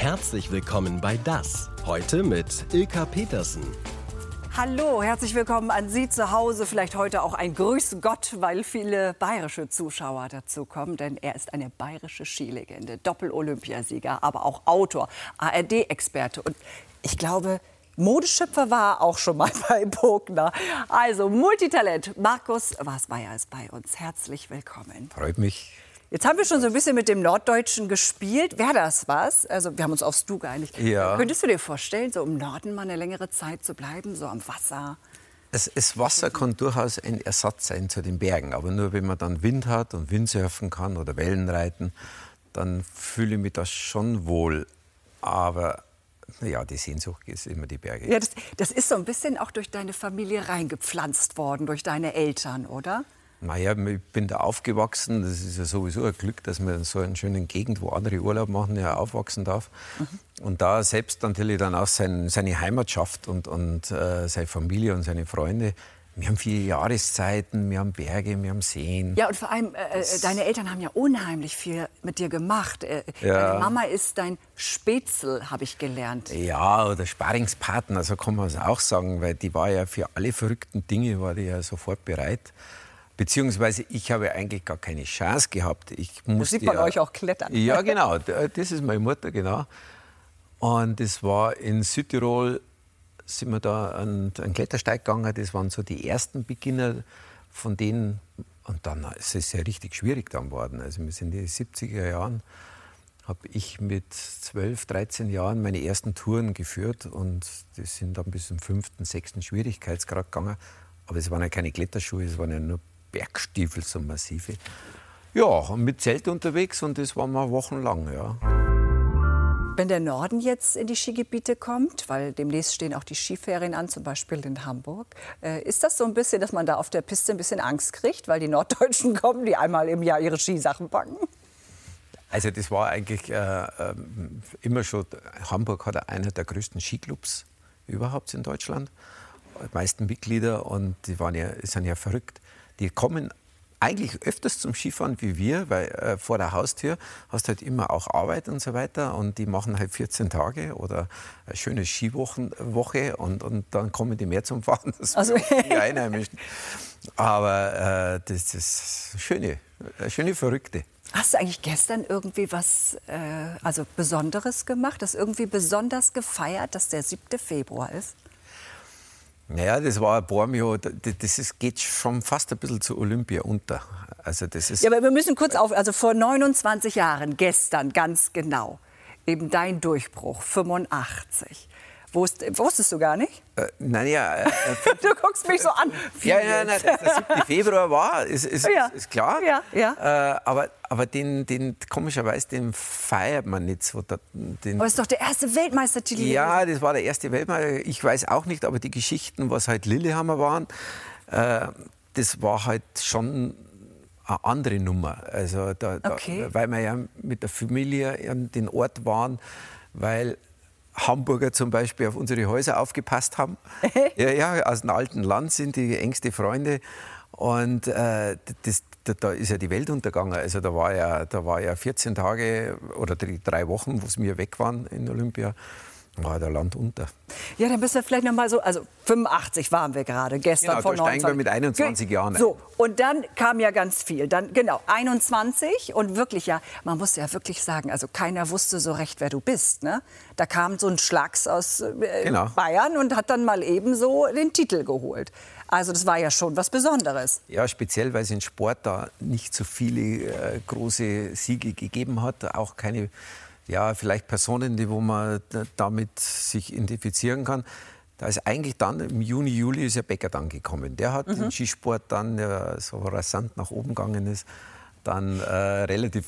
Herzlich willkommen bei Das. Heute mit Ilka Petersen. Hallo, herzlich willkommen an Sie zu Hause. Vielleicht heute auch ein Grüß Gott, weil viele bayerische Zuschauer dazu kommen, denn er ist eine bayerische Skilegende, Doppel-Olympiasieger, aber auch Autor, ARD-Experte und ich glaube, Modeschöpfer war er auch schon mal bei Bogner. Also Multitalent. Markus Wasmeier ist bei uns. Herzlich willkommen. Freut mich. Jetzt haben wir schon so ein bisschen mit dem Norddeutschen gespielt. Wäre das was? Also wir haben uns aufs Du geeinigt. Ja. Könntest du dir vorstellen, so im Norden mal eine längere Zeit zu bleiben, so am Wasser? Das, das Wasser kann durchaus ein Ersatz sein zu den Bergen. Aber nur wenn man dann Wind hat und Windsurfen kann oder Wellenreiten, dann fühle ich mich da schon wohl. Aber ja, die Sehnsucht ist immer die Berge. Ja, das, das ist so ein bisschen auch durch deine Familie reingepflanzt worden, durch deine Eltern, oder? Naja, ich bin da aufgewachsen. Das ist ja sowieso ein Glück, dass man in so einer schönen Gegend, wo andere Urlaub machen, ja aufwachsen darf. Mhm. Und da selbst natürlich dann auch sein, seine Heimat schafft und, und äh, seine Familie und seine Freunde. Wir haben vier Jahreszeiten, wir haben Berge, wir haben Seen. Ja, und vor allem, äh, äh deine Eltern haben ja unheimlich viel mit dir gemacht. Äh, Ja. Deine Mama ist dein Spätzl, habe ich gelernt. Ja, oder Sparingspartner, so kann man es auch sagen, weil die war ja für alle verrückten Dinge war die ja sofort bereit. Beziehungsweise ich habe eigentlich gar keine Chance gehabt. Ich Das musste sieht man ja, euch auch klettern. Ja, genau. d- Das ist meine Mutter, genau. Und das war in Südtirol, sind wir da an einen Klettersteig gegangen. Das waren so die ersten Beginner von denen. Und dann ist es ja richtig schwierig dann geworden. Also wir sind in den 70er Jahren, habe ich mit 12, 13 Jahren meine ersten Touren geführt. Und die sind dann bis zum fünften, sechsten Schwierigkeitsgrad gegangen. Aber es waren ja keine Kletterschuhe, es waren ja nur Bergstiefel, so massive. Ja, und mit Zelt unterwegs und das waren wir wochenlang, ja. Wenn der Norden jetzt in die Skigebiete kommt, weil demnächst stehen auch die Skiferien an, zum Beispiel in Hamburg, äh, ist das so ein bisschen, dass man da auf der Piste ein bisschen Angst kriegt, weil die Norddeutschen kommen, die einmal im Jahr ihre Skisachen packen? Also das war eigentlich äh, ähm, immer schon, Hamburg hat einer der größten Skiclubs überhaupt in Deutschland. Die meisten Mitglieder und die waren ja, sind ja verrückt. Die kommen eigentlich öfters zum Skifahren wie wir, weil äh, vor der Haustür hast halt immer auch Arbeit und so weiter und die machen halt 14 Tage oder eine schöne Skiwoche und, und dann kommen die mehr zum Fahren, Also- also, die Einheimischen. Aber äh, das ist schöne, äh, schöne Verrückte. Hast du eigentlich gestern irgendwie was äh, also Besonderes gemacht, das irgendwie besonders gefeiert, dass der 7. Februar ist? Naja, das war ein Bormio, das ist, geht schon fast ein bisschen zu Olympia unter. Also das ist, Ja, aber wir müssen kurz auf, also vor 29 Jahren, gestern ganz genau, eben dein Durchbruch, 85. Wusst, wusstest du gar nicht? äh, naja, äh, Du guckst mich so an. Ja, ja, nein, dass der 7. Februar war, ist, ist, Ja. ist klar. Ja, ja. Äh, aber aber den, den, komischerweise, den feiert man nicht so. Den, Aber es ist doch der erste Weltmeistertitel. Ja, das war der erste Weltmeister. Ich weiß auch nicht, aber die Geschichten, was halt Lillehammer waren, äh, das war halt schon eine andere Nummer. Also da, Okay. da, weil wir ja mit der Familie an den Ort waren, weil Hamburger zum Beispiel auf unsere Häuser aufgepasst haben. ja, ja, aus dem alten Land sind die engste Freunde. Und äh, das, da, da ist ja die Welt untergegangen. Also da war ja, da war ja 14 Tage oder die drei Wochen, wo wir weg waren in Olympia, war der Land unter. Ja, dann müssen wir vielleicht noch mal so, also 85 waren wir gerade, gestern Genau, vor da steigen wir 29. mit 21 Jahren ein. So, und dann kam ja ganz viel. Dann, genau, 21 und wirklich ja, man muss ja wirklich sagen, also keiner wusste so recht, wer du bist. Ne? Da kam so ein Schlags aus äh, Genau. Bayern und hat dann mal eben so den Titel geholt. Also das war ja schon was Besonderes. Ja, speziell, weil es in Sport da nicht so viele äh, große Siege gegeben hat, auch keine, ja, vielleicht Personen, die, wo man damit sich identifizieren kann. Da ist eigentlich dann im Juni, Juli ist ja Becker dann gekommen. Der hat den Skisport dann, der so rasant nach oben gegangen ist, dann äh, relativ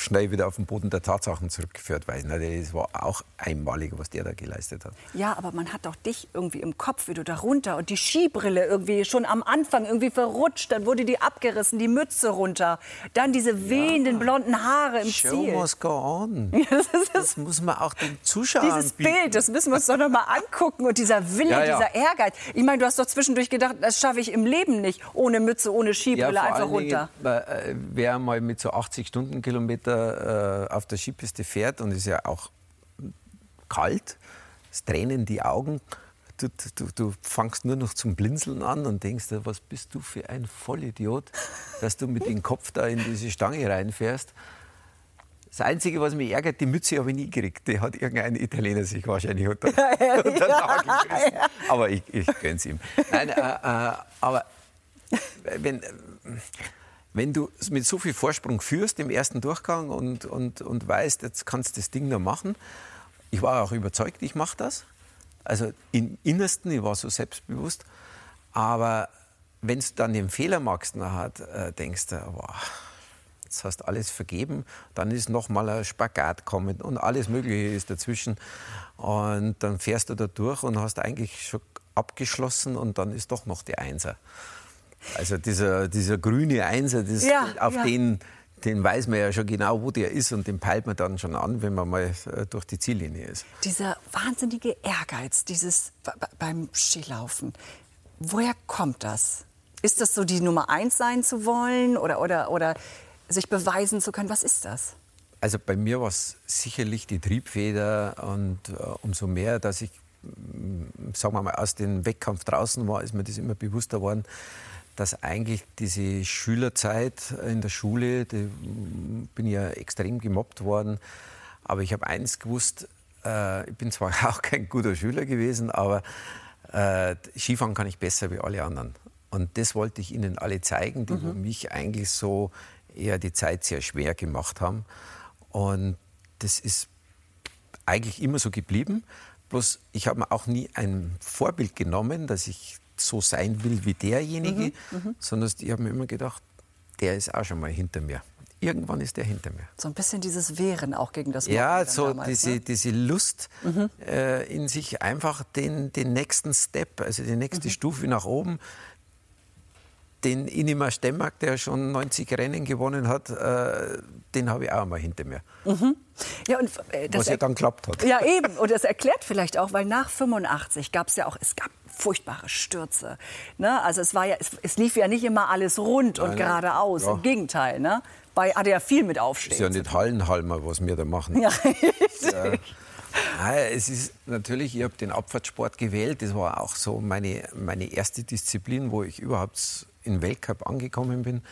schnell wieder auf den Boden der Tatsachen zurückgeführt, weil na, das war auch einmalig, was der da geleistet hat. Ja, aber man hat doch dich irgendwie im Kopf, wie du da runter und die Skibrille irgendwie schon am Anfang irgendwie verrutscht, dann wurde die abgerissen, die Mütze runter, dann diese wehenden blonden Haare im Show Ziel. must go on. Das muss man auch den Zuschauern Dieses bieten. Bild, das müssen wir uns doch noch mal angucken. Und dieser Wille, Ja, ja. dieser Ehrgeiz. Ich meine, du hast doch zwischendurch gedacht, das schaffe ich im Leben nicht. Ohne Mütze, ohne Skibrille, einfach runter. Dingen, äh, wer mal mit so 80 Stundenkilometer äh, auf der Skipiste fährt und ist ja auch kalt, es tränen die Augen. Du, du, du fangst nur noch zum Blinzeln an und denkst, was bist du für ein Vollidiot, dass du mit dem Kopf da in diese Stange reinfährst. Das Einzige, was mich ärgert, die Mütze habe ich nie gekriegt. Die hat irgendein Italiener sich wahrscheinlich unter, unter den Nagel gerissen. Aber ich, ich gönn's ihm. Nein, äh, äh, aber wenn, wenn du mit so viel Vorsprung führst im ersten Durchgang und, und, und weißt, jetzt kannst du das Ding noch machen. Ich war auch überzeugt, ich mache das. Also im Innersten, ich war so selbstbewusst. Aber wenn du dann den Fehler machst, nachher, äh, denkst du, wow, jetzt hast du alles vergeben, dann ist noch mal ein Spagat kommen und alles Mögliche ist dazwischen. Und dann fährst du da durch und hast eigentlich schon abgeschlossen und dann ist doch noch die Einser. Also dieser, dieser grüne Einser, das, ja, auf ja. den den weiß man ja schon genau, wo der ist und den peilt man dann schon an, wenn man mal äh, durch die Ziellinie ist. Dieser wahnsinnige Ehrgeiz, dieses beim Skilaufen, woher kommt das? Ist das so die Nummer eins sein zu wollen oder, oder, oder sich beweisen zu können? Was ist das? Also bei mir war es sicherlich die Triebfeder und äh, umso mehr, dass ich, sagen wir mal, aus dem Wettkampf draußen war, ist mir das immer bewusster geworden, dass eigentlich diese Schülerzeit in der Schule, die mm, bin ja extrem gemobbt worden, aber ich habe eins gewusst, äh, ich bin zwar auch kein guter Schüler gewesen, aber äh, Skifahren kann ich besser wie alle anderen. Und das wollte ich Ihnen alle zeigen, die mhm. mich eigentlich so eher die Zeit sehr schwer gemacht haben. Und das ist eigentlich immer so geblieben. Bloß ich habe mir auch nie ein Vorbild genommen, dass ich so sein will wie derjenige, mhm, mhm. sondern ich habe mir immer gedacht, der ist auch schon mal hinter mir. Irgendwann ist der hinter mir. So ein bisschen dieses Wehren auch gegen das Morden Ja, so damals, diese, ne? diese Lust mhm. äh, in sich einfach den, den nächsten Step, also die nächste mhm. Stufe nach oben, den Inima Stemmark, der schon 90 Rennen gewonnen hat, äh, den habe ich auch mal hinter mir. Mhm. Ja, und, äh, Was ja dann klappt hat. Ja, eben. Und das erklärt vielleicht auch, weil nach 85 gab es ja auch, es gab furchtbare Stürze. Ne? Also es, war ja, es, es, lief ja nicht immer alles rund und geradeaus. Ja. Im Gegenteil. Ne? Bei hatte ja viel mit Aufstehen. Ist ja nicht Hallenhalmer, was wir da machen. Ja, ja. es ist natürlich, ich habe den Abfahrtsport gewählt. Das war auch so meine, meine erste Disziplin, wo ich überhaupt in Weltcup angekommen bin.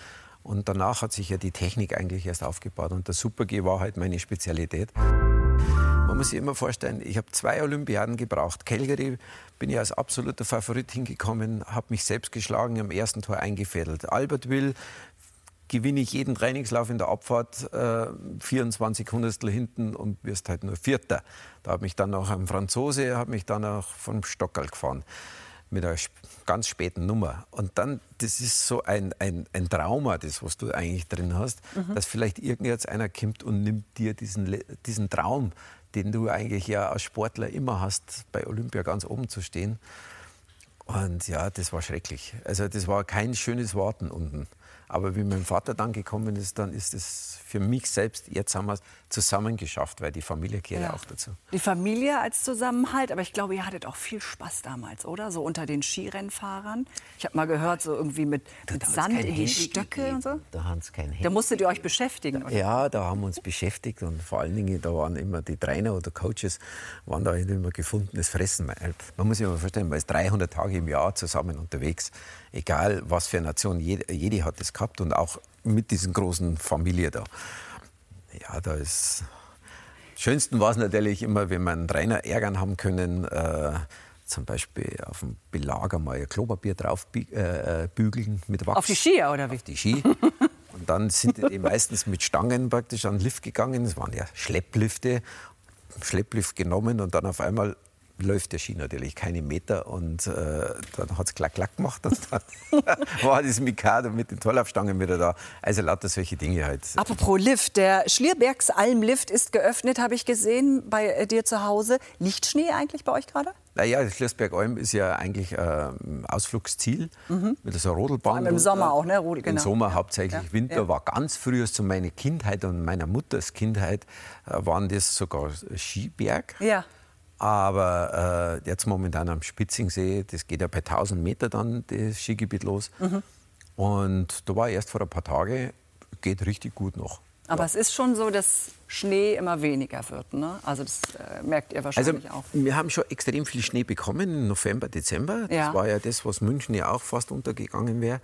Und danach hat sich ja die Technik eigentlich erst aufgebaut. Und der Super-G war halt meine Spezialität. Man muss sich immer vorstellen, ich habe zwei Olympiaden gebraucht. Calgary bin ich als absoluter Favorit hingekommen, habe mich selbst geschlagen, am ersten Tor eingefädelt. Albertville gewinne ich jeden Trainingslauf in der Abfahrt äh, 24 Hundertstel hinten und wirst halt nur Vierter. Da hat mich dann noch ein Franzose, hat mich dann auch vom Stockerl gefahren mit einer ganz späten Nummer. Und dann, das ist so ein, ein, ein Trauma, das, was du eigentlich drin hast, mhm. dass vielleicht irgend einer kommt und nimmt dir diesen, diesen Traum, den du eigentlich ja als Sportler immer hast, bei Olympia ganz oben zu stehen. Und ja, das war schrecklich. Also das war kein schönes Warten unten. Aber wie mein Vater dann gekommen ist, dann ist es für mich selbst, jetzt haben wir es zusammen geschafft, weil die Familie gehört ja. auch dazu. Die Familie als Zusammenhalt, aber ich glaube, ihr hattet auch viel Spaß damals, oder? So unter den Skirennfahrern. Ich habe mal gehört, so irgendwie mit, mit Sand in die Stöcke und so. Da, haben's kein Handy da musstet ihr euch beschäftigen, oder? Ja, da haben wir uns beschäftigt und vor allen Dingen, da waren immer die Trainer oder Coaches, waren da immer gefundenes Fressen. Man muss sich mal vorstellen, man ist 300 Tage im Jahr zusammen unterwegs egal was für eine Nation, jede, jede hat das gehabt und auch mit diesen großen Familie da. Ja, da ist. Schönsten war es natürlich immer, wenn wir einen Trainer ärgern haben können, äh, zum Beispiel auf dem Belager mal ein Klopapier drauf äh, äh, bügeln mit Wachs. Auf die Skier oder wie? Auf die Ski. Und dann sind die meistens mit Stangen praktisch an den Lift gegangen. Das waren ja Schlepplifte. Schlepplift genommen und dann auf einmal läuft der Ski natürlich keine Meter und äh, dann hat es klack, klack gemacht und dann war das Mikado mit den Torlaufstangen wieder da. Also lauter solche Dinge halt. Apropos Lift, der Schlierbergs Almlift ist geöffnet, habe ich gesehen, bei äh, dir zu Hause. Liegt Schnee eigentlich bei euch gerade? Naja, Schliersberg-Alm ist ja eigentlich ein äh, Ausflugsziel mhm. mit so einer Rodelbahn. Vor im Sommer auch, ne? Rodel, genau. Im Sommer hauptsächlich. Ja. Winter ja. war ganz früher zu meiner Kindheit und meiner Mutters Kindheit äh, waren das sogar Skiberg. Ja. Aber äh, jetzt momentan am Spitzingsee, das geht ja bei 1000 Meter dann das Skigebiet los. Mhm. Und da war erst vor ein paar Tagen, geht richtig gut noch. Aber ja. es ist schon so, dass Schnee immer weniger wird. Ne? Also das äh, merkt ihr wahrscheinlich also, auch. Wir haben schon extrem viel Schnee bekommen im November, Dezember. Ja. Das war ja das, was München ja auch fast untergegangen wäre.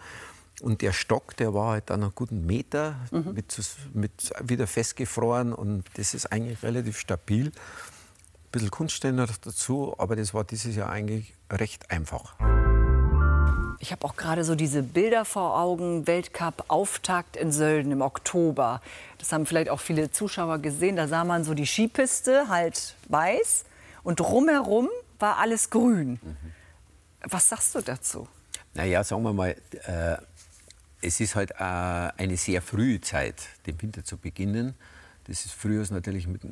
Und der Stock, der war halt dann einen guten Meter mhm. mit, mit, wieder festgefroren und das ist eigentlich relativ stabil. Ein bisschen Kunststeiner dazu, aber das war dieses Jahr eigentlich recht einfach. Ich habe auch gerade so diese Bilder vor Augen, Weltcup-Auftakt in Sölden im Oktober. Das haben vielleicht auch viele Zuschauer gesehen. Da sah man so die Skipiste halt weiß und drumherum war alles grün. Mhm. Was sagst du dazu? Naja, sagen wir mal, äh, es ist halt äh, eine sehr frühe Zeit, den Winter zu beginnen. Das ist früher natürlich mit,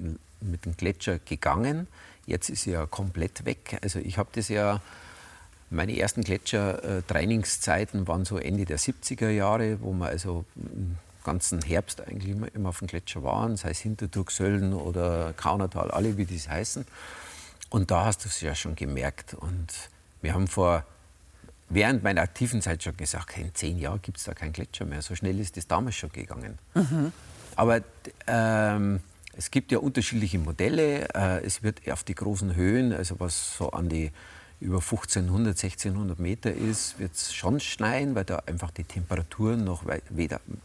mit dem Gletscher gegangen. Jetzt ist ja komplett weg. Also ich habe das ja meine ersten Gletscher-Trainingszeiten waren so Ende der 70er Jahre, wo wir also im ganzen Herbst eigentlich immer, immer auf dem Gletscher waren, sei es Hinterturk, Sölden oder Kaunertal, alle wie die heißen. Und da hast du es ja schon gemerkt. Und wir haben vor, während meiner aktiven Zeit schon gesagt, in zehn Jahren gibt es da keinen Gletscher mehr. So schnell ist das damals schon gegangen. Mhm. Aber ähm, es gibt ja unterschiedliche Modelle. Äh, es wird auf die großen Höhen, also was so an die über 1500, 1600 Meter ist, wird es schon schneien, weil da einfach die Temperaturen noch weit,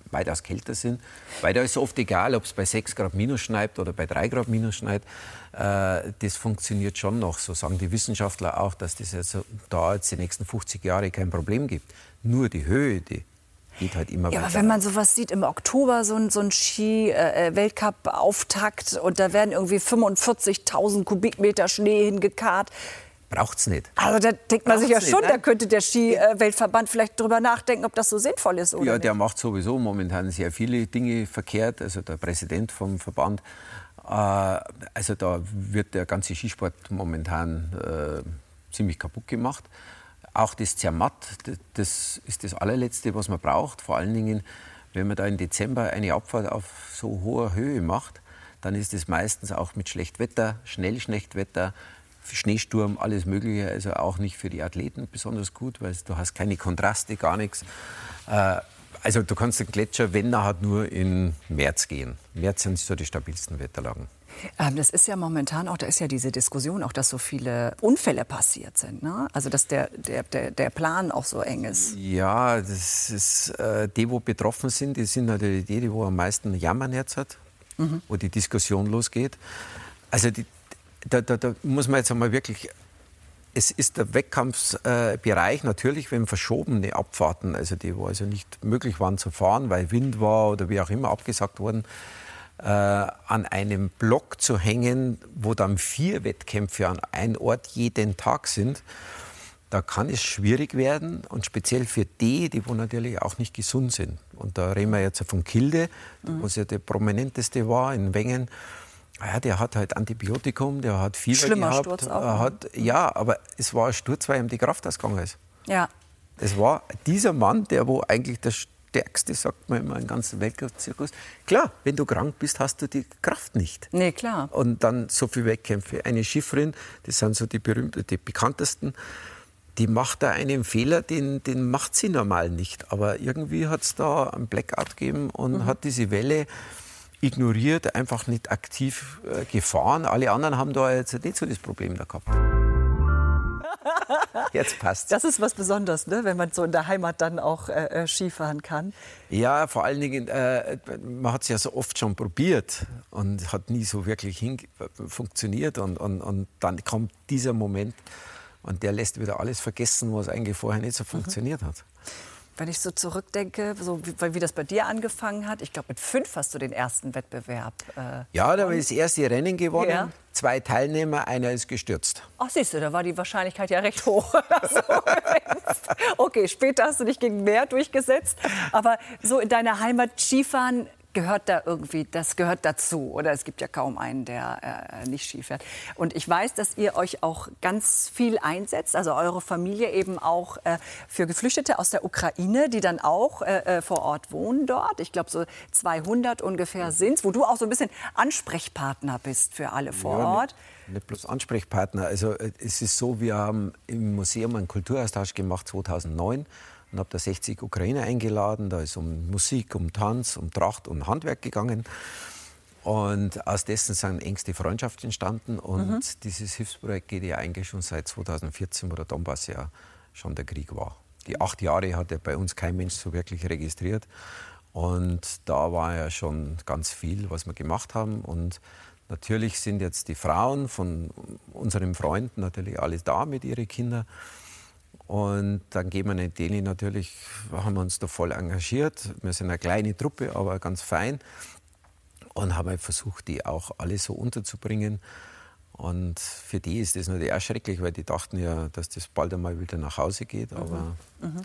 weitaus kälter sind. Weil da ist oft egal, ob es bei 6 Grad minus schneit oder bei 3 Grad minus schneit. Äh, das funktioniert schon noch. So sagen die Wissenschaftler auch, dass das jetzt da jetzt die nächsten 50 Jahre kein Problem gibt. Nur die Höhe, die geht halt immer ja, weiter. Aber wenn man sowas sieht, im Oktober so ein, so ein Ski-Weltcup-Auftakt äh, und da werden irgendwie 45.000 Kubikmeter Schnee hingekarrt, braucht es nicht. Also da denkt man Braucht's sich ja schon, nicht, da könnte der Ski-Weltverband vielleicht drüber nachdenken, ob das so sinnvoll ist. Oder ja, der nicht? macht sowieso momentan sehr viele Dinge verkehrt. Also der Präsident vom Verband. Äh, also da wird der ganze Skisport momentan äh, ziemlich kaputt gemacht. Auch das Zermatt, das ist das allerletzte, was man braucht. Vor allen Dingen, wenn man da im Dezember eine Abfahrt auf so hoher Höhe macht, dann ist es meistens auch mit Schlechtwetter, schnell Schlechtwetter, Schneesturm, alles Mögliche. Also auch nicht für die Athleten besonders gut, weil du hast keine Kontraste, gar nichts. Also du kannst den Gletscher, wenn er hat, nur im März gehen. März sind so die stabilsten Wetterlagen. Ähm, das ist ja momentan auch, da ist ja diese Diskussion auch, dass so viele Unfälle passiert sind. Ne? Also dass der, der, der, der Plan auch so eng ist. Ja, das ist, äh, die, wo betroffen sind, die sind natürlich die, die wo am meisten Jammern jetzt hat, mhm. wo die Diskussion losgeht. Also die, da, da, da muss man jetzt einmal wirklich es ist der Wettkampfbereich natürlich, wenn verschobene Abfahrten, also die, wo also nicht möglich waren zu fahren, weil Wind war oder wie auch immer abgesagt wurden, äh, an einem Block zu hängen, wo dann vier Wettkämpfe an einem Ort jeden Tag sind, da kann es schwierig werden und speziell für die, die wo natürlich auch nicht gesund sind. Und da reden wir jetzt von Kilde, mhm. wo es ja der prominenteste war in Wengen. Ah ja, der hat halt Antibiotikum, der hat Fieber Schlimmer gehabt. Sturz auch. Ne? Hat, ja, aber es war ein Sturz, weil ihm die Kraft ausgegangen ist. Ja. Das war dieser Mann, der wo eigentlich der stärkste, sagt man immer, im ganzen Weltcup-Zirkus. Klar, wenn du krank bist, hast du die Kraft nicht. Nee, klar. Und dann so viele Wettkämpfe. Eine Schifferin, das sind so die, berühmten, die bekanntesten, die macht da einen Fehler, den, den macht sie normal nicht. Aber irgendwie hat es da einen Blackout gegeben und mhm. hat diese Welle ignoriert, einfach nicht aktiv äh, gefahren. Alle anderen haben da jetzt nicht so das Problem da gehabt. Jetzt passt. Das ist was Besonderes, ne? wenn man so in der Heimat dann auch äh, äh Skifahren kann. Ja, vor allen Dingen, äh, man hat es ja so oft schon probiert und hat nie so wirklich funktioniert. Und, und, und dann kommt dieser Moment und der lässt wieder alles vergessen, was eigentlich vorher nicht so mhm. funktioniert hat. Wenn ich so zurückdenke, so wie, wie das bei dir angefangen hat, ich glaube, mit fünf hast du den ersten Wettbewerb. Äh, ja, da habe ich das erste Rennen gewonnen. Ja. Zwei Teilnehmer, einer ist gestürzt. Ach, siehst du, da war die Wahrscheinlichkeit ja recht hoch. okay, später hast du dich gegen mehr durchgesetzt. Aber so in deiner Heimat Skifahren, gehört da irgendwie, das gehört dazu. Oder es gibt ja kaum einen, der äh, nicht Ski fährt. Und ich weiß, dass ihr euch auch ganz viel einsetzt, also eure Familie eben auch äh, für Geflüchtete aus der Ukraine, die dann auch äh, äh vor Ort wohnen dort. Ich glaube, so 200 ungefähr sind es, wo du auch so ein bisschen Ansprechpartner bist für alle vor ja, Ort. Nicht, nicht bloß Ansprechpartner. Also äh, es ist so, wir haben im Museum einen Kulturaustausch gemacht 2009 und habe da 60 Ukrainer eingeladen. Da ist um Musik, um Tanz, um Tracht und Handwerk gegangen. Und aus dessen sind engste Freundschaften entstanden. Und mhm. dieses Hilfsprojekt geht ja eigentlich schon seit 2014, wo der Donbass ja schon der Krieg war. Die acht Jahre hat ja bei uns kein Mensch so wirklich registriert. Und da war ja schon ganz viel, was wir gemacht haben. Und natürlich sind jetzt die Frauen von unseren Freunden natürlich alle da mit ihren Kindern. Und dann gehen wir in Delhi natürlich, haben wir uns da voll engagiert. Wir sind eine kleine Truppe, aber ganz fein. Und haben halt versucht, die auch alle so unterzubringen. Und für die ist das natürlich auch schrecklich, weil die dachten ja, dass das bald einmal wieder nach Hause geht. Aber mhm. Mhm.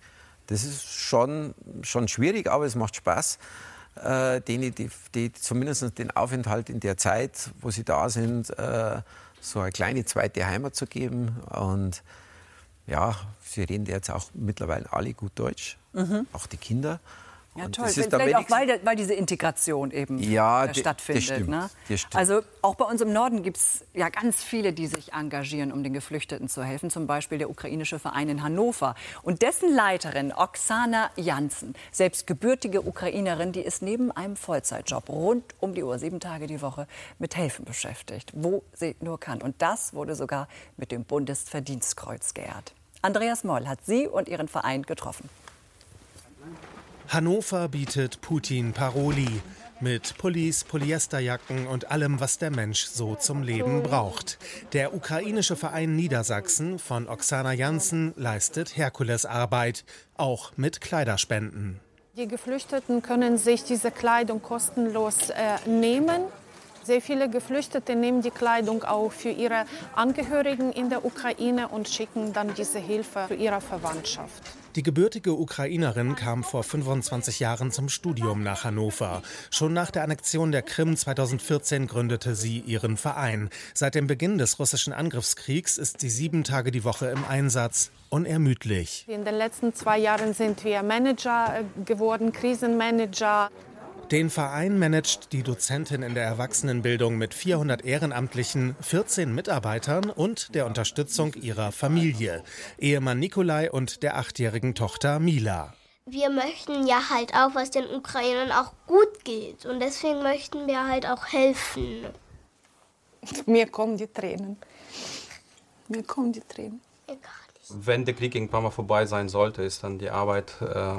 das ist schon, schon schwierig, aber es macht Spaß, äh, denen, die, die zumindest den Aufenthalt in der Zeit, wo sie da sind, äh, so eine kleine zweite Heimat zu geben. Und ja, sie reden jetzt auch mittlerweile alle gut Deutsch, mhm. auch die Kinder. Ja, und toll. Vielleicht auch, weil, weil, diese Integration eben ja, äh, stattfindet. Das stimmt, ne? das stimmt. Also auch bei uns im Norden gibt es ja ganz viele, die sich engagieren, um den Geflüchteten zu helfen. Zum Beispiel der ukrainische Verein in Hannover. Und dessen Leiterin Oksana Janssen, selbst gebürtige Ukrainerin, die ist neben einem Vollzeitjob rund um die Uhr, sieben Tage die Woche, mit Helfen beschäftigt, wo sie nur kann. Und das wurde sogar mit dem Bundesverdienstkreuz geehrt. Andreas Moll hat sie und ihren Verein getroffen. Hannover bietet Putin Paroli mit Pullis, Polyesterjacken und allem, was der Mensch so zum Leben braucht. Der ukrainische Verein Niedersachsen von Oksana Janssen leistet Herkulesarbeit, auch mit Kleiderspenden. Die Geflüchteten können sich diese Kleidung kostenlos äh, nehmen. Sehr viele Geflüchtete nehmen die Kleidung auch für ihre Angehörigen in der Ukraine und schicken dann diese Hilfe für ihre Verwandtschaft. Die gebürtige Ukrainerin kam vor 25 Jahren zum Studium nach Hannover. Schon nach der Annexion der Krim 2014 gründete sie ihren Verein. Seit dem Beginn des russischen Angriffskriegs ist sie sieben Tage die Woche im Einsatz, unermüdlich. In den letzten zwei Jahren sind wir Manager äh, geworden, Krisenmanager. Den Verein managt die Dozentin in der Erwachsenenbildung mit 400 Ehrenamtlichen, 14 Mitarbeitern und der Unterstützung ihrer Familie, Ehemann Nikolai und der achtjährigen Tochter Mila. Wir möchten ja halt auch, was den Ukrainern auch gut geht. Und deswegen möchten wir halt auch helfen. Mir kommen die Tränen. Mir kommen die Tränen. Wenn der Krieg irgendwann mal vorbei sein sollte, ist dann die Arbeit äh,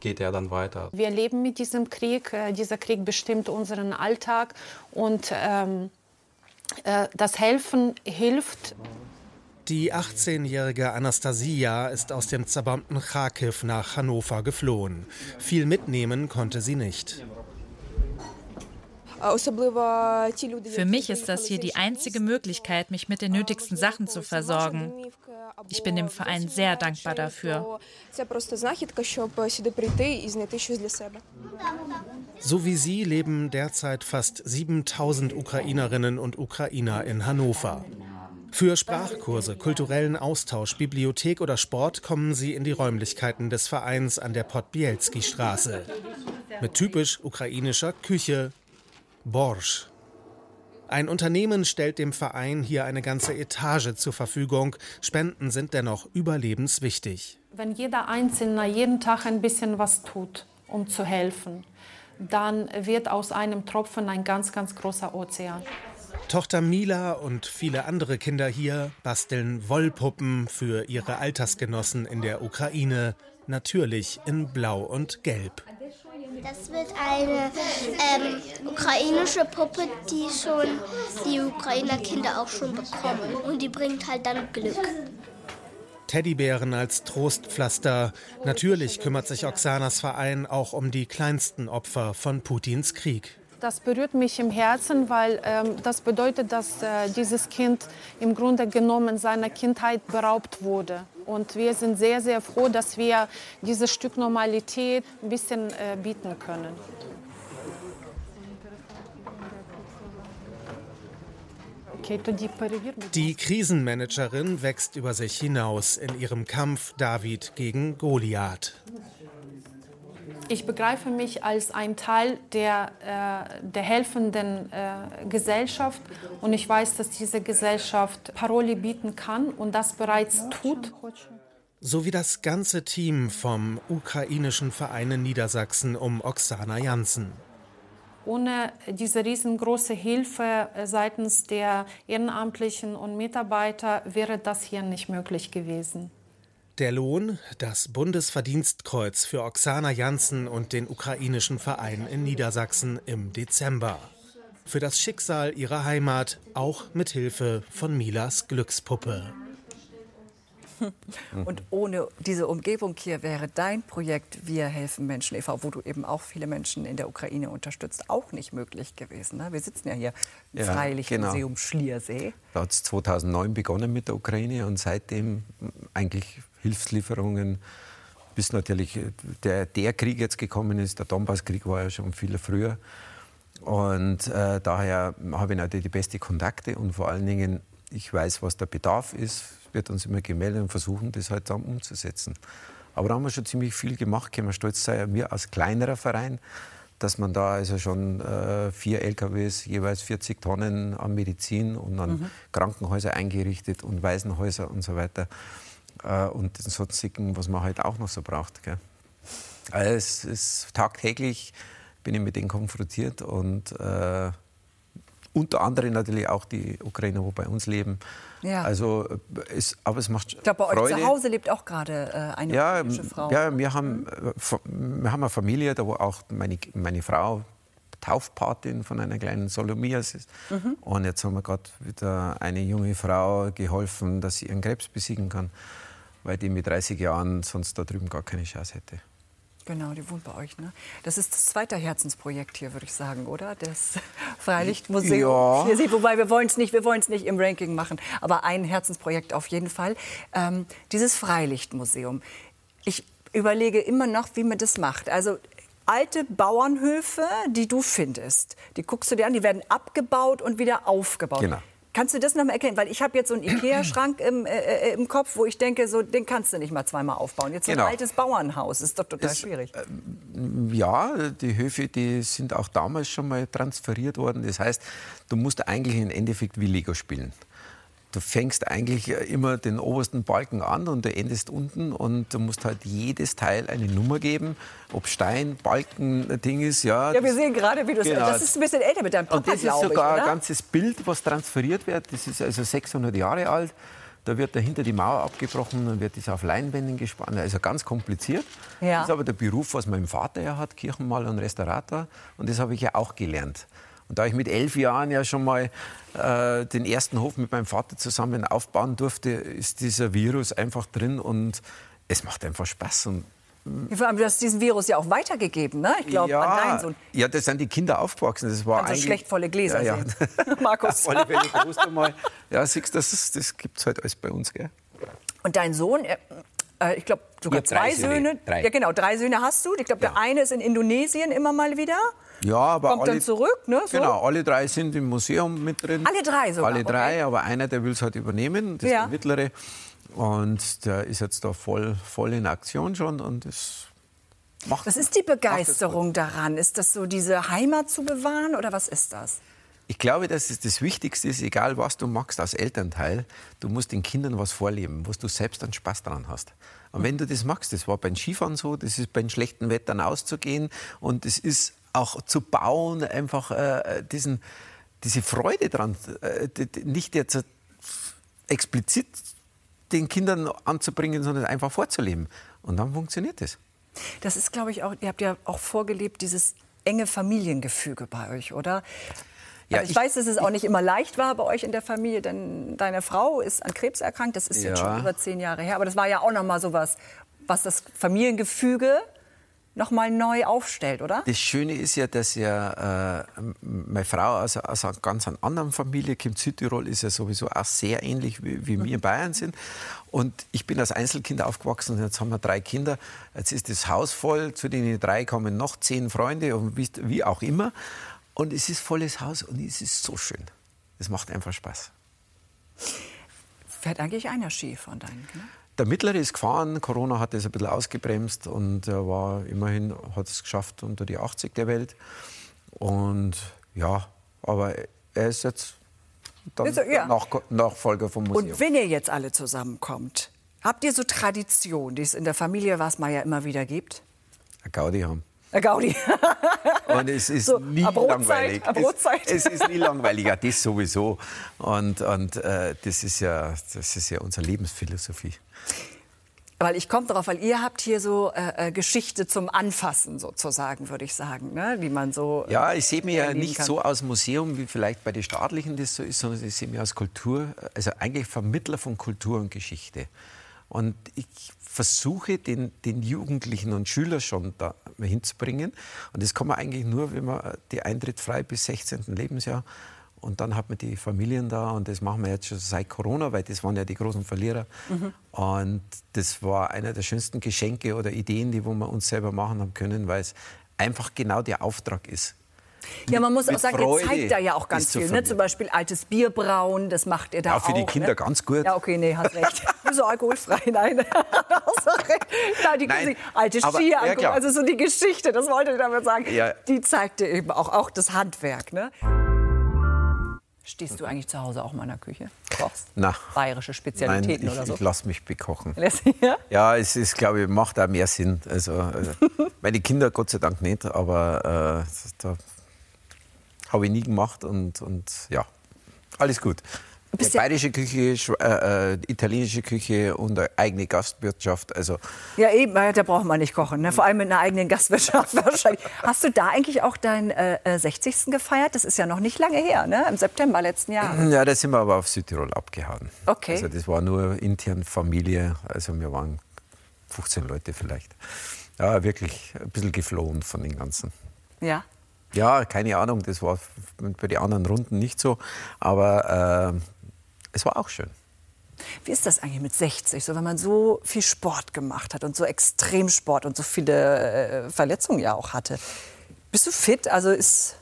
geht er dann weiter. Wir leben mit diesem Krieg. Äh, dieser Krieg bestimmt unseren Alltag und ähm, äh, das Helfen hilft. Die 18-jährige Anastasia ist aus dem zerbombten Kharkiv nach Hannover geflohen. Viel mitnehmen konnte sie nicht. Für mich ist das hier die einzige Möglichkeit, mich mit den nötigsten Sachen zu versorgen. Ich bin dem Verein sehr dankbar dafür. So wie Sie leben derzeit fast 7000 Ukrainerinnen und Ukrainer in Hannover. Für Sprachkurse, kulturellen Austausch, Bibliothek oder Sport kommen sie in die Räumlichkeiten des Vereins an der Podbielski-Straße. Mit typisch ukrainischer Küche, Borsch. Ein Unternehmen stellt dem Verein hier eine ganze Etage zur Verfügung. Spenden sind dennoch überlebenswichtig. Wenn jeder Einzelne jeden Tag ein bisschen was tut, um zu helfen, dann wird aus einem Tropfen ein ganz, ganz großer Ozean. Tochter Mila und viele andere Kinder hier basteln Wollpuppen für ihre Altersgenossen in der Ukraine, natürlich in Blau und Gelb. Das wird eine ähm, ukrainische Puppe, die schon die Ukrainer Kinder auch schon bekommen. Und die bringt halt dann Glück. Teddybären als Trostpflaster. Natürlich kümmert sich Oksanas Verein auch um die kleinsten Opfer von Putins Krieg. Das berührt mich im Herzen, weil ähm, das bedeutet, dass äh, dieses Kind im Grunde genommen seiner Kindheit beraubt wurde. Und wir sind sehr, sehr froh, dass wir dieses Stück Normalität ein bisschen äh, bieten können. Die Krisenmanagerin wächst über sich hinaus in ihrem Kampf David gegen Goliath. Ich begreife mich als ein Teil der, äh, der helfenden äh, Gesellschaft und ich weiß, dass diese Gesellschaft Paroli bieten kann und das bereits tut. So wie das ganze Team vom ukrainischen Verein in Niedersachsen um Oksana Janssen. Ohne diese riesengroße Hilfe äh, seitens der Ehrenamtlichen und Mitarbeiter wäre das hier nicht möglich gewesen. Der Lohn, das Bundesverdienstkreuz für Oksana Janssen und den ukrainischen Verein in Niedersachsen im Dezember. Für das Schicksal ihrer Heimat, auch mit Hilfe von Milas Glückspuppe. Und ohne diese Umgebung hier wäre dein Projekt Wir helfen Menschen e.V., wo du eben auch viele Menschen in der Ukraine unterstützt, auch nicht möglich gewesen. Ne? Wir sitzen ja hier im ja, Freilichtmuseum genau. Schliersee. Da hat es 2009 begonnen mit der Ukraine und seitdem eigentlich Hilfslieferungen bis natürlich der, der Krieg jetzt gekommen ist. Der Donbasskrieg war ja schon viel früher. Und äh, daher habe ich natürlich die besten Kontakte und vor allen Dingen, ich weiß, was der Bedarf ist wird uns immer gemeldet und versuchen, das halt dann umzusetzen. Aber da haben wir schon ziemlich viel gemacht, können wir stolz sein, wir als kleinerer Verein, dass man da also schon äh, vier LKWs, jeweils 40 Tonnen an Medizin und an mhm. Krankenhäuser eingerichtet und Waisenhäuser und so weiter. Äh, und den sonstigen, was man halt auch noch so braucht. Gell. Also es ist tagtäglich bin ich mit denen konfrontiert und äh, unter anderem natürlich auch die Ukrainer, die bei uns leben. Ja. Also, es, aber es macht Ich glaube, bei Freude. euch zu Hause lebt auch gerade äh, eine ja, Frau. Ja, wir haben, äh, wir haben eine Familie, da wo auch meine, meine Frau Taufpatin von einer kleinen Solomias ist. Mhm. Und jetzt haben wir gerade wieder eine junge Frau geholfen, dass sie ihren Krebs besiegen kann, weil die mit 30 Jahren sonst da drüben gar keine Chance hätte. Genau, die wohnt bei euch. Ne? Das ist das zweite Herzensprojekt hier, würde ich sagen, oder? Das Freilichtmuseum. Ja. Wobei wir wollen es nicht, nicht im Ranking machen, aber ein Herzensprojekt auf jeden Fall. Ähm, dieses Freilichtmuseum. Ich überlege immer noch, wie man das macht. Also alte Bauernhöfe, die du findest, die guckst du dir an, die werden abgebaut und wieder aufgebaut. Genau. Kannst du das noch mal erklären? Weil ich habe jetzt so einen Ikea-Schrank im, äh, äh, im Kopf, wo ich denke, so, den kannst du nicht mal zweimal aufbauen. Jetzt so genau. ein altes Bauernhaus, ist doch total das, schwierig. Äh, ja, die Höfe, die sind auch damals schon mal transferiert worden. Das heißt, du musst eigentlich im Endeffekt wie Lego spielen du fängst eigentlich immer den obersten Balken an und du endest unten und du musst halt jedes Teil eine Nummer geben, ob Stein, Balken, Ding ist. Ja, ja wir sehen gerade, wie du genau. das ist ein bisschen älter mit deinem Papa, Und das ist sogar ich, ein ganzes Bild, was transferiert wird. Das ist also 600 Jahre alt. Da wird dahinter die Mauer abgebrochen, dann wird das auf Leinwänden gespannt. Also ganz kompliziert. Ja. Das ist aber der Beruf, was mein Vater ja hat, Kirchenmaler und Restaurator. Und das habe ich ja auch gelernt. Und da ich mit elf Jahren ja schon mal äh, den ersten Hof mit meinem Vater zusammen aufbauen durfte, ist dieser Virus einfach drin und es macht einfach Spaß. Und vor allem, du hast diesen Virus ja auch weitergegeben, ne? Ich glaube, ja, an deinen Sohn. Ja, das sind die Kinder aufgewachsen. Das war also schlecht volle Gläser ja, ja. Markus. Auf alle Fälle mal. Ja, siehst das, das gibt es halt alles bei uns, gell? Und dein Sohn, äh, ich glaube, sogar zwei Söhne. Söhne. Drei. Ja, genau, drei Söhne hast du. Ich glaube, ja. der eine ist in Indonesien immer mal wieder. Ja, aber Kommt alle, dann zurück, ne? So? Genau, alle drei sind im Museum mit drin. Alle drei sogar? Alle drei, okay. aber einer, der will es halt übernehmen, das ja. ist der mittlere. Und der ist jetzt da voll, voll in Aktion schon und das macht Was ist die Begeisterung daran? Ist das so, diese Heimat zu bewahren oder was ist das? Ich glaube, dass es das Wichtigste ist, egal was du machst als Elternteil, du musst den Kindern was vorleben, was du selbst dann Spaß daran hast. Und wenn du das magst, das war beim Skifahren so, das ist beim schlechten Wetter auszugehen und es ist auch zu bauen, einfach äh, diesen, diese Freude dran, äh, nicht jetzt explizit den Kindern anzubringen, sondern einfach vorzuleben. Und dann funktioniert das. Das ist, glaube ich, auch, ihr habt ja auch vorgelebt, dieses enge Familiengefüge bei euch, oder? Ja, also ich, ich, weiß, dass es auch nicht immer leicht war bei euch in der Familie, denn deine Frau ist an Krebs erkrankt. Das ist ja. jetzt schon über zehn Jahre her. Aber das war ja auch noch mal so was, was das Familiengefüge noch mal neu aufstellt, oder? Das Schöne ist ja, dass ja äh, meine Frau aus, aus einer ganz anderen Familie kommt. Südtirol ist ja sowieso auch sehr ähnlich wie, wie wir in Bayern sind. Und ich bin als Einzelkind aufgewachsen und jetzt haben wir drei Kinder. Jetzt ist das Haus voll, zu den drei kommen noch zehn Freunde und wie, wie auch immer. Und es ist volles Haus und es ist so schön. Es macht einfach Spaß. Fährt eigentlich einer Ski von deinen Kindern? Der Mittlere ist gefahren, Corona hat das ein bisschen ausgebremst und er war immerhin, hat es geschafft unter die 80 der Welt. Und ja, aber er ist jetzt er, ja. Nach, Nachfolger vom Museum. Und wenn ihr jetzt alle zusammenkommt, Habt ihr so Tradition, die es in der Familie was mal ja immer wieder gibt? Eine Gaudi haben. Gaudi. Und es ist so, nie Brotzeit, langweilig. Es, es, ist nie langweilig, ja, das sowieso. Und, und äh, das, ist ja, das ist ja unsere Lebensphilosophie. Weil ich komme darauf, weil ihr habt hier so äh, äh, Geschichte zum Anfassen sozusagen, würde ich sagen, ne? wie man so. Äh, ja, ich sehe mich ja nicht kann. so aus Museum, wie vielleicht bei den staatlichen das so ist, sondern ich sehe mich als Kultur, also eigentlich Vermittler von Kultur und Geschichte. Und ich versuche, den, den Jugendlichen und Schülern schon da hinzubringen. Und das kann man eigentlich nur, wenn man die Eintritt frei bis 16. Lebensjahr und dann hat man die Familien da und das machen wir jetzt schon seit Corona, weil das waren ja die großen Verlierer. Mhm. Und das war einer der schönsten Geschenke oder Ideen, die wir uns selber machen haben können, weil es einfach genau der Auftrag ist. Ja, man muss auch sagen, Freude ihr zeigt da ja auch ganz viel. Ne? Zum Beispiel altes Bier brauen, das macht ihr da auch. Ja, für die Kinder ne? ganz gut. Ja, okay, nee, hast recht. Wieso alkoholfrei? Nein. Nein, die Nein, alte Ski, ja, also so die Geschichte, das wollte ich damit sagen. Ja. Die zeigt ihr eben auch, auch das Handwerk. Ne? Stehst du eigentlich zu Hause auch mal in der Küche? Kochst? Na. Bayerische Spezialitäten Nein, ich, oder so? ich lasse mich bekochen. Ja? ja, es ist, glaube ich, macht auch mehr Sinn. Also, also meine Kinder Gott sei Dank nicht, aber äh, da habe ich nie gemacht und, und ja, alles gut. Ja bayerische Küche, äh, äh, italienische Küche und eine eigene Gastwirtschaft. Also ja, eben, da braucht man nicht kochen. Ne? Vor allem mit einer eigenen Gastwirtschaft wahrscheinlich. Hast du da eigentlich auch deinen äh, 60. Äh, gefeiert? Das ist ja noch nicht lange her, ne? im September letzten Jahres. Ja, da sind wir aber auf Südtirol abgehauen. Okay. Also das war nur intern Familie. Also wir waren 15 Leute vielleicht. Ja, wirklich ein bisschen geflohen von den ganzen. Ja. Ja, keine Ahnung, das war bei den anderen Runden nicht so. Aber äh, es war auch schön. Wie ist das eigentlich mit 60, so wenn man so viel Sport gemacht hat und so Extremsport und so viele äh, Verletzungen ja auch hatte? Bist du fit? Also ist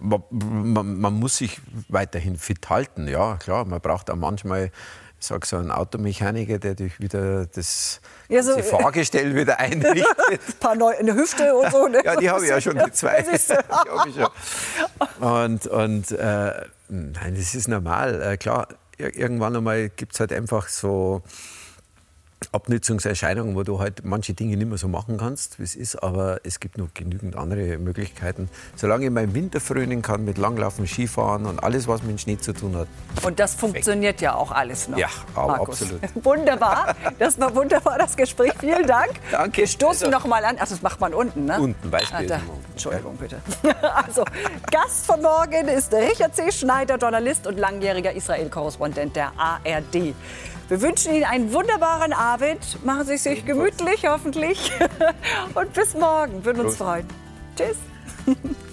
man, man, man, muss sich weiterhin fit halten, ja klar. Man braucht auch manchmal, sag so, einen Automechaniker, der dich wieder das ja, so, Fahrgestell wieder einrichtet. Ein paar neue, eine Hüfte und so. Ne? ja, die habe ich ja schon, die zwei. und und äh, nein, das ist normal. Äh, klar, irgendwann einmal gibt es halt einfach so Abnützungserscheinungen, wo du halt manche Dinge nicht mehr so machen kannst, wie es ist, aber es gibt noch genügend andere Möglichkeiten. Solange ich meinen Winter frönen kann mit Langlaufen, Skifahren und alles, was mit Schnee zu tun hat. Und das funktioniert ja auch alles noch. Ja, Markus. absolut. Wunderbar. Das war wunderbar, das Gespräch. Vielen Dank. Danke. Wir stoßen also, noch mal an. Ach, das macht man unten, ne? Unten, Weißbier. Ah, Entschuldigung, bitte. Also, Gast von morgen ist Richard C. Schneider, Journalist und langjähriger Israel-Korrespondent der ARD. Wir wünschen Ihnen einen wunderbaren Abend. Machen Sie sich gemütlich, hoffentlich. Und bis morgen. Würden uns freuen. Tschüss.